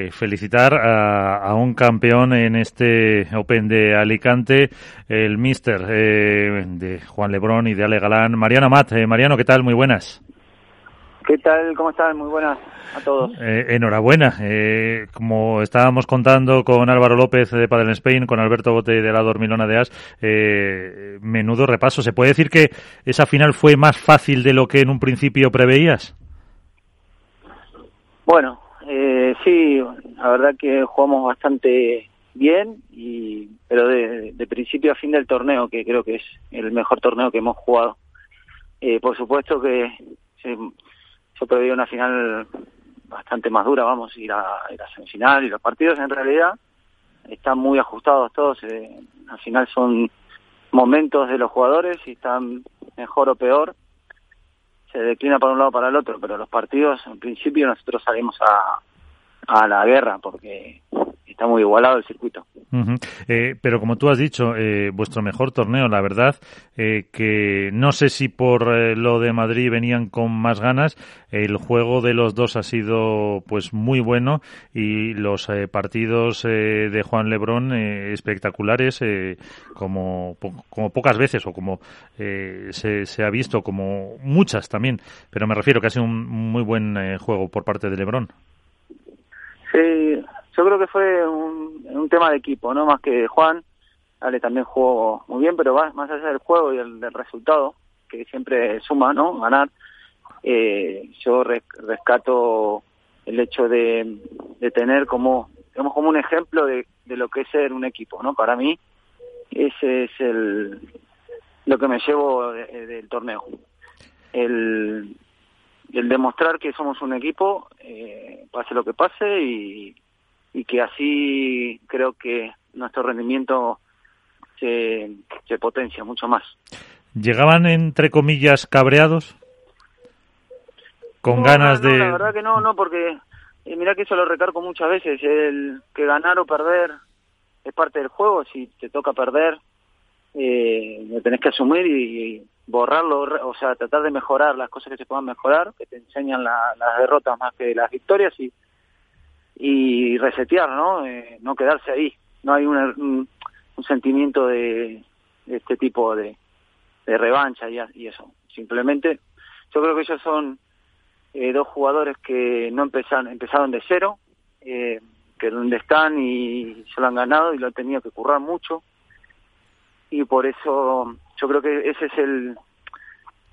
Eh, felicitar a, un campeón en este Open de Alicante, el Mister eh, de Juan Lebrón y de Ale Galán. Mariano Mat, eh, Mariano, ¿qué tal? Muy buenas. ¿Qué tal? ¿Cómo están? Muy buenas a todos. enhorabuena. como estábamos contando con Álvaro López de Padel Spain, con Alberto Bote de la Dormilona de As, menudo repaso. ¿Se puede decir que esa final fue más fácil de lo que en un principio preveías? Bueno, eh, sí, la verdad que jugamos bastante bien, y pero de, principio a fin del torneo, que creo que es el mejor torneo que hemos jugado. Eh, por supuesto que se, yo preveía una final bastante más dura, vamos, ir a, ir a semifinal y los partidos en realidad están muy ajustados todos, eh, al final son momentos de los jugadores y están mejor o peor se declina para un lado para el otro, pero los partidos, en principio, nosotros salimos a, a la guerra porque está muy igualado el circuito. Eh, pero como tú has dicho, eh, vuestro mejor torneo, la verdad, eh, que no sé si por lo de Madrid venían con más ganas, el juego de los dos ha sido pues muy bueno y los partidos de Juan Lebrón espectaculares, como, como pocas veces o como se, se, ha visto, como muchas también, pero me refiero que ha sido un muy buen juego por parte de Lebrón. Sí, yo creo que fue un, tema de equipo, no más que Juan. Ale también jugó muy bien, pero más allá del juego y el, del resultado, que siempre suma, ¿no? Ganar. Eh, yo rescato el hecho de, tener como, digamos, como un ejemplo de, de lo que es ser un equipo, ¿no? Para mí, ese es el lo que me llevo del torneo. El, el demostrar que somos un equipo, eh, pase lo que pase, y, y que así creo que nuestro rendimiento se, se potencia mucho más. ¿Llegaban, entre comillas, cabreados? ¿Con ganas de...? la verdad que no, no, porque eh, mira que eso lo recargo muchas veces, el que ganar o perder es parte del juego, si te toca perder, eh, lo tenés que asumir y, borrarlo, o sea, tratar de mejorar las cosas que se puedan mejorar, que te enseñan las derrotas más que las victorias y, y resetear, ¿no? Eh, no quedarse ahí. No hay un, un, sentimiento de, este tipo de, de revancha y, y, eso. Simplemente, yo creo que ellos son eh, dos jugadores que no empezaron, empezaron de cero, eh, que donde están y se lo han ganado y lo han tenido que currar mucho y por eso yo creo que ese es el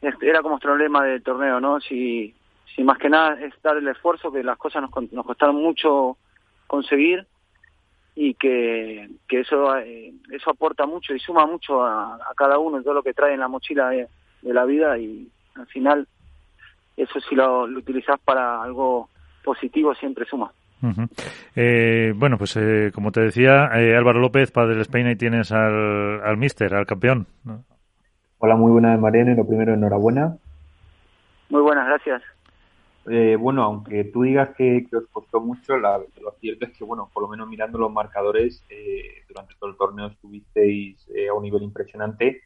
era como nuestro problema del torneo no si si más que nada es dar el esfuerzo que las cosas nos, nos costaron mucho conseguir y que, que eso eh, eso aporta mucho y suma mucho a, cada uno y todo lo que trae en la mochila de, la vida y al final eso si lo, lo utilizás para algo positivo siempre suma eh, bueno, pues eh, como te decía, eh, Álvaro López, padre del Spain, y tienes al, al mister, al campeón. Hola, muy buenas, Mariano. Lo primero, enhorabuena. Muy buenas, gracias. Bueno, aunque tú digas que, os costó mucho, la, lo cierto es que, bueno, por lo menos mirando los marcadores, durante todo el torneo estuvisteis a un nivel impresionante.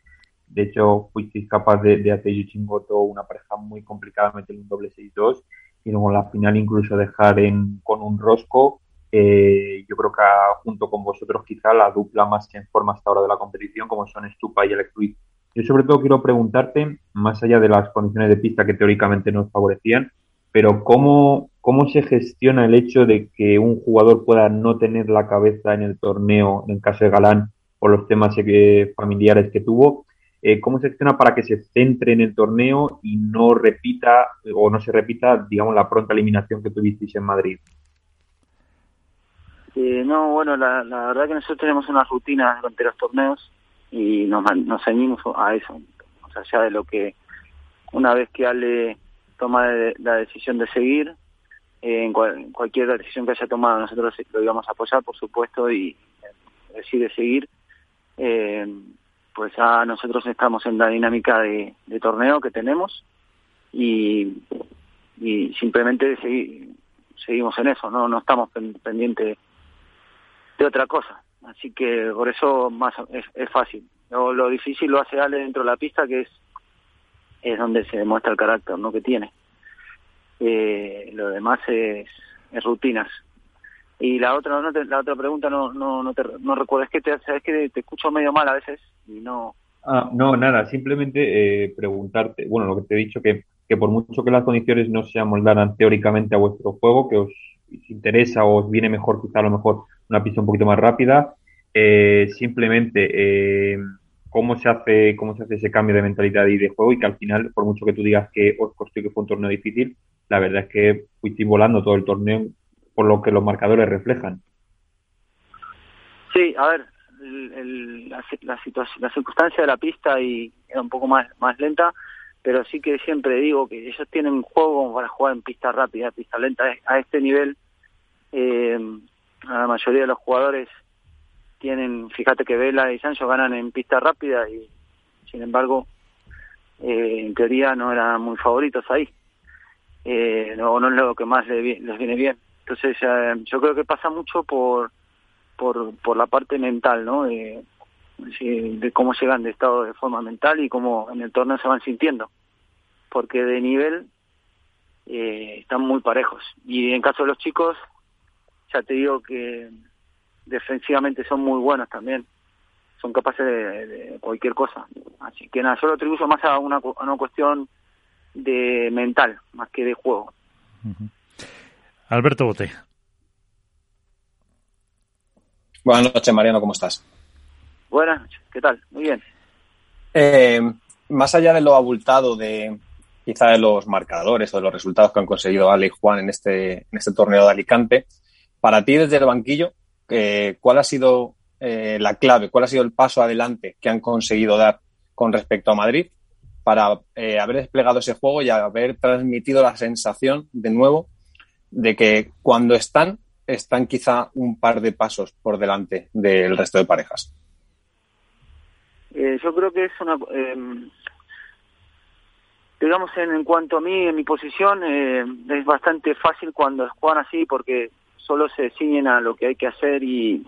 De hecho, fuisteis capaz de, de hacer Chingoto una pareja muy complicada, meter un doble 6-2 y luego en la final incluso dejar en, con un rosco. Eh, yo creo que junto con vosotros quizá la dupla más en forma hasta ahora de la competición, como son Stupa y Electruid. Yo sobre todo quiero preguntarte, más allá de las condiciones de pista que teóricamente nos favorecían, pero cómo, cómo se gestiona el hecho de que un jugador pueda no tener la cabeza en el torneo, en caso de Galán, por los temas familiares que tuvo, eh, cómo se gestiona para que se centre en el torneo y no repita o no se repita, digamos, la pronta eliminación que tuvisteis en Madrid. Eh, no, bueno, la, verdad que nosotros tenemos una rutina durante los torneos y nos, nos ceñimos a eso, sea, allá de lo que una vez que Ale toma la decisión de seguir, eh, en cualquier decisión que haya tomado nosotros lo íbamos a apoyar, por supuesto, y decide seguir. Eh, pues ya nosotros estamos en la dinámica de, torneo que tenemos y, simplemente seguimos en eso, no no estamos pendientes de otra cosa. Así que por eso más es, fácil. Lo, difícil lo hace Ale dentro de la pista, que es es donde se demuestra el carácter no que tiene. Eh, lo demás es, es rutinas. Y la otra no la otra pregunta no no no, te, no recuerdo, es que te, es que te escucho medio mal a veces y no... Ah, no, nada, simplemente eh, preguntarte, bueno, lo que te he dicho, que, que por mucho que las condiciones no se amoldaran teóricamente a vuestro juego, que os interesa o os viene mejor quizá a lo mejor una pista un poquito más rápida, eh, simplemente eh, cómo se hace cómo se hace ese cambio de mentalidad y de juego y que al final, por mucho que tú digas que os costó que fue un torneo difícil, la verdad es que fuisteis volando todo el torneo por lo que los marcadores reflejan. Sí, a ver, la, la, situación, la circunstancia de la pista y era un poco más, más lenta, pero sí que siempre digo que ellos tienen juego para jugar en pista rápida, pista lenta. A este nivel, eh, la mayoría de los jugadores tienen, fíjate que Vela y Sancho ganan en pista rápida y sin embargo, eh, en teoría no eran muy favoritos ahí. Eh, no, no es lo que más les, viene bien. Entonces, eh, yo creo que pasa mucho por, por, por la parte mental, ¿no? de cómo llegan de estado de forma mental y cómo en el torneo se van sintiendo. Porque de nivel eh, están muy parejos. Y en caso de los chicos, ya te digo que defensivamente son muy buenos también. Son capaces de, cualquier cosa. Así que nada, yo lo atribuyo más a una, una cuestión de mental, más que de juego. Alberto Bote. Buenas noches, Mariano, ¿cómo estás? Buenas noches, ¿qué tal? Muy bien. Eh, más allá de lo abultado de quizá de los marcadores o de los resultados que han conseguido Ale y Juan en este, en este torneo de Alicante, para ti desde el banquillo, eh, ¿cuál ha sido eh, la clave, cuál ha sido el paso adelante que han conseguido dar con respecto a Madrid para eh, haber desplegado ese juego y haber transmitido la sensación de nuevo de que cuando están, están quizá un par de pasos por delante del resto de parejas? yo creo que es una... Em, digamos, en, en, cuanto a mí, en mi posición, es bastante fácil cuando juegan así porque solo se ciñen a lo que hay que hacer y,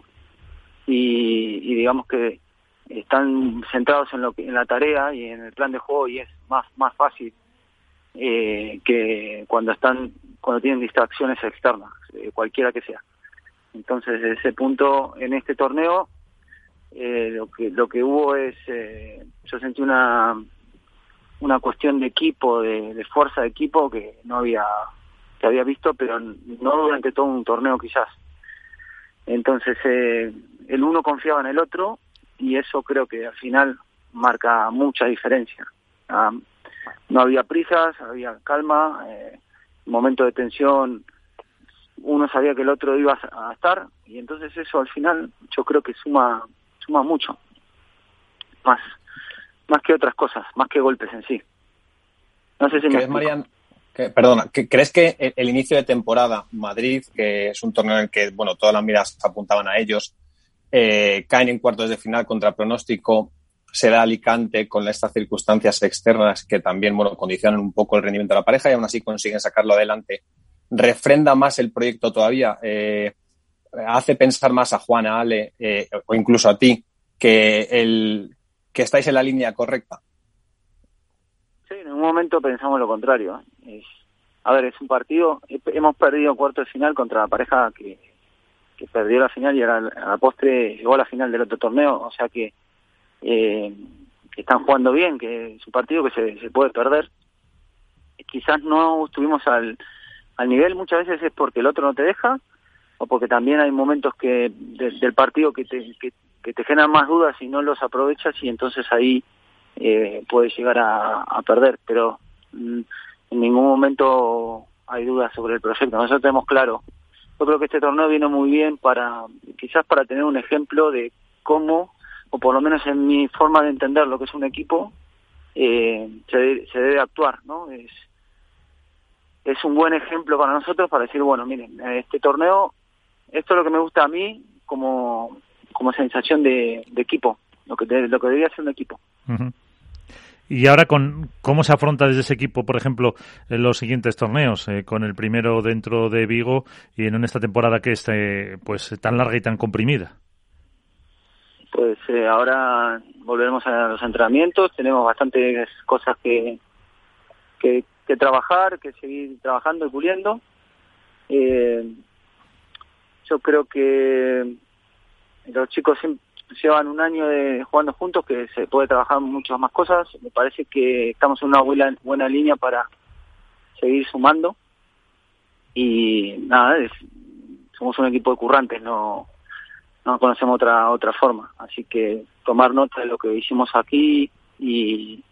y, digamos que están centrados en lo que en la tarea y en el plan de juego y es más más fácil eh, que cuando están cuando tienen distracciones externas eh, cualquiera que sea. Entonces desde ese punto en este torneo eh, lo que lo que hubo es eh, yo sentí una una cuestión de equipo de, de fuerza de equipo que no había que había visto, pero no durante todo un torneo quizás. Entonces, eh, el uno confiaba en el otro y eso creo que al final marca mucha diferencia. Ah, no había prisas, había calma, eh, momento de tensión, uno sabía que el otro iba a estar y entonces eso al final yo creo que suma suma mucho más más que otras cosas más que golpes en sí no sé si me perdona, ¿crees que el, inicio de temporada, Madrid, que es un torneo en el que bueno, todas las miras apuntaban a ellos, eh, caen en cuartos de final contra pronóstico, se da Alicante con estas circunstancias externas que también bueno, condicionan un poco el rendimiento de la pareja y aún así consiguen sacarlo adelante? ¿Refrenda más el proyecto todavía? Eh, ¿Hace pensar más a Juan, a Ale eh, o incluso a ti que, el, que estáis en la línea correcta? Sí, en un momento pensamos lo contrario. Es, a ver, es un partido, hemos perdido cuarto de final contra la pareja que, perdió la final y a la, postre llegó a la final del otro torneo, o sea que eh, están jugando bien, que es un partido que se, se puede perder. Quizás no estuvimos al, al nivel, muchas veces es porque el otro no te deja, o porque también hay momentos que del partido que te, que, que te generan más dudas y no los aprovechas y entonces ahí eh, puede llegar a, perder, pero mm, en ningún momento hay dudas sobre el proyecto. Nosotros tenemos claro. Yo creo que este torneo viene muy bien para, quizás para tener un ejemplo de cómo, o por lo menos en mi forma de entender lo que es un equipo, eh, se, se debe actuar, ¿no? Es, es un buen ejemplo para nosotros para decir, bueno, miren, este torneo, esto es lo que me gusta a mí como, como sensación de, de equipo, lo que, lo que debería ser un equipo. Y ahora, con ¿cómo se afronta desde ese equipo, por ejemplo, en los siguientes torneos? Eh, con el primero dentro de Vigo y en esta temporada que es eh, pues, tan larga y tan comprimida. Pues eh, ahora volveremos a los entrenamientos, tenemos bastantes cosas que, que, trabajar, que seguir trabajando y puliendo. yo creo que los chicos llevan un año de jugando juntos que se puede trabajar muchas más cosas. Me parece que estamos en una buena, línea para seguir sumando. Y nada, somos un equipo de currantes, no, no conocemos otra otra forma. Así que tomar nota de lo que hicimos aquí y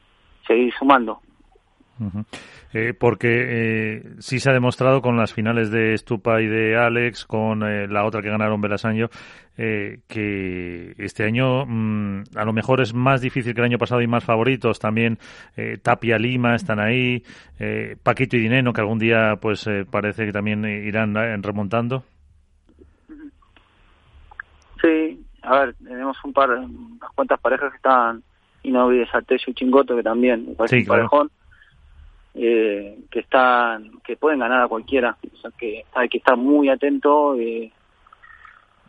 seguir sumando. Eh, porque eh, sí se ha demostrado con las finales de Stupa y de Alex, con eh, la otra que ganaron Belasaño, eh, que este año mm, a lo mejor es más difícil que el año pasado y más favoritos. También Tapia Lima están ahí, Paquito y Dineno, que algún día pues parece que también irán remontando. Sí, a ver, tenemos un par, unas cuantas parejas que están, y no olvides a y Chingoto, que también, parece un parejón eh, que están que pueden ganar a cualquiera. O sea que hay que estar muy atento eh,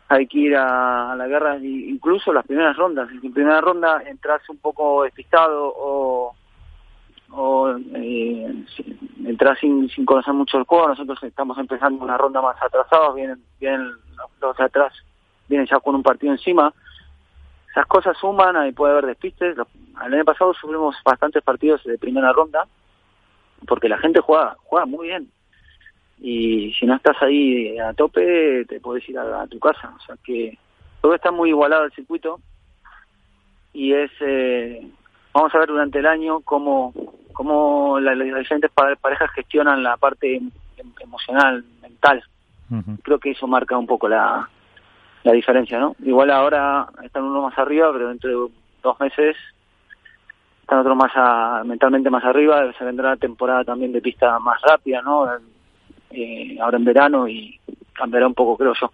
hay que ir a, la guerra incluso las primeras rondas. En primera ronda entras un poco despistado o o eh, entras sin, conocer mucho el juego. Nosotros estamos empezando una ronda más atrasados vienen vienen los de atrás vienen ya con un partido encima. Esas cosas suman y puede haber despistes. El año pasado sufrimos bastantes partidos de primera ronda porque la gente juega, juega muy bien. Y si no estás ahí a tope, te puedes ir a, tu casa. O sea que todo está muy igualado el circuito y es eh, vamos a ver durante el año cómo cómo las, diferentes parejas gestionan la parte em, emocional mental creo que eso marca un poco la, la diferencia no igual ahora están uno más arriba pero dentro de dos meses están otros más mentalmente más arriba, se vendrá la temporada también de pista más rápida, ¿no? Eh, ahora en verano y cambiará un poco, creo yo.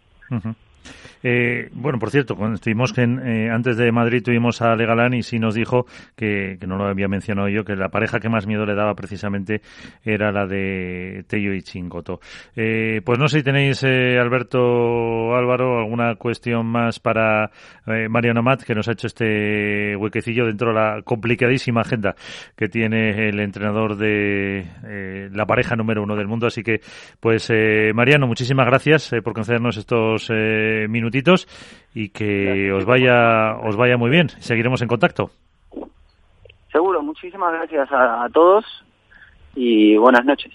Eh, bueno, por cierto, estuvimos que eh, antes de Madrid tuvimos a Legalán y sí nos dijo que, no lo había mencionado yo, que la pareja que más miedo le daba precisamente era la de Tello y Chingoto. Eh, pues no sé si tenéis, Alberto Álvaro, alguna cuestión más para Mariano Mat, que nos ha hecho este huequecillo dentro de la complicadísima agenda que tiene el entrenador de la pareja número uno del mundo. Así que, pues, Mariano, muchísimas gracias por concedernos estos minutos y que os vaya os vaya muy bien. Seguiremos en contacto. Seguro, muchísimas gracias a todos y buenas noches.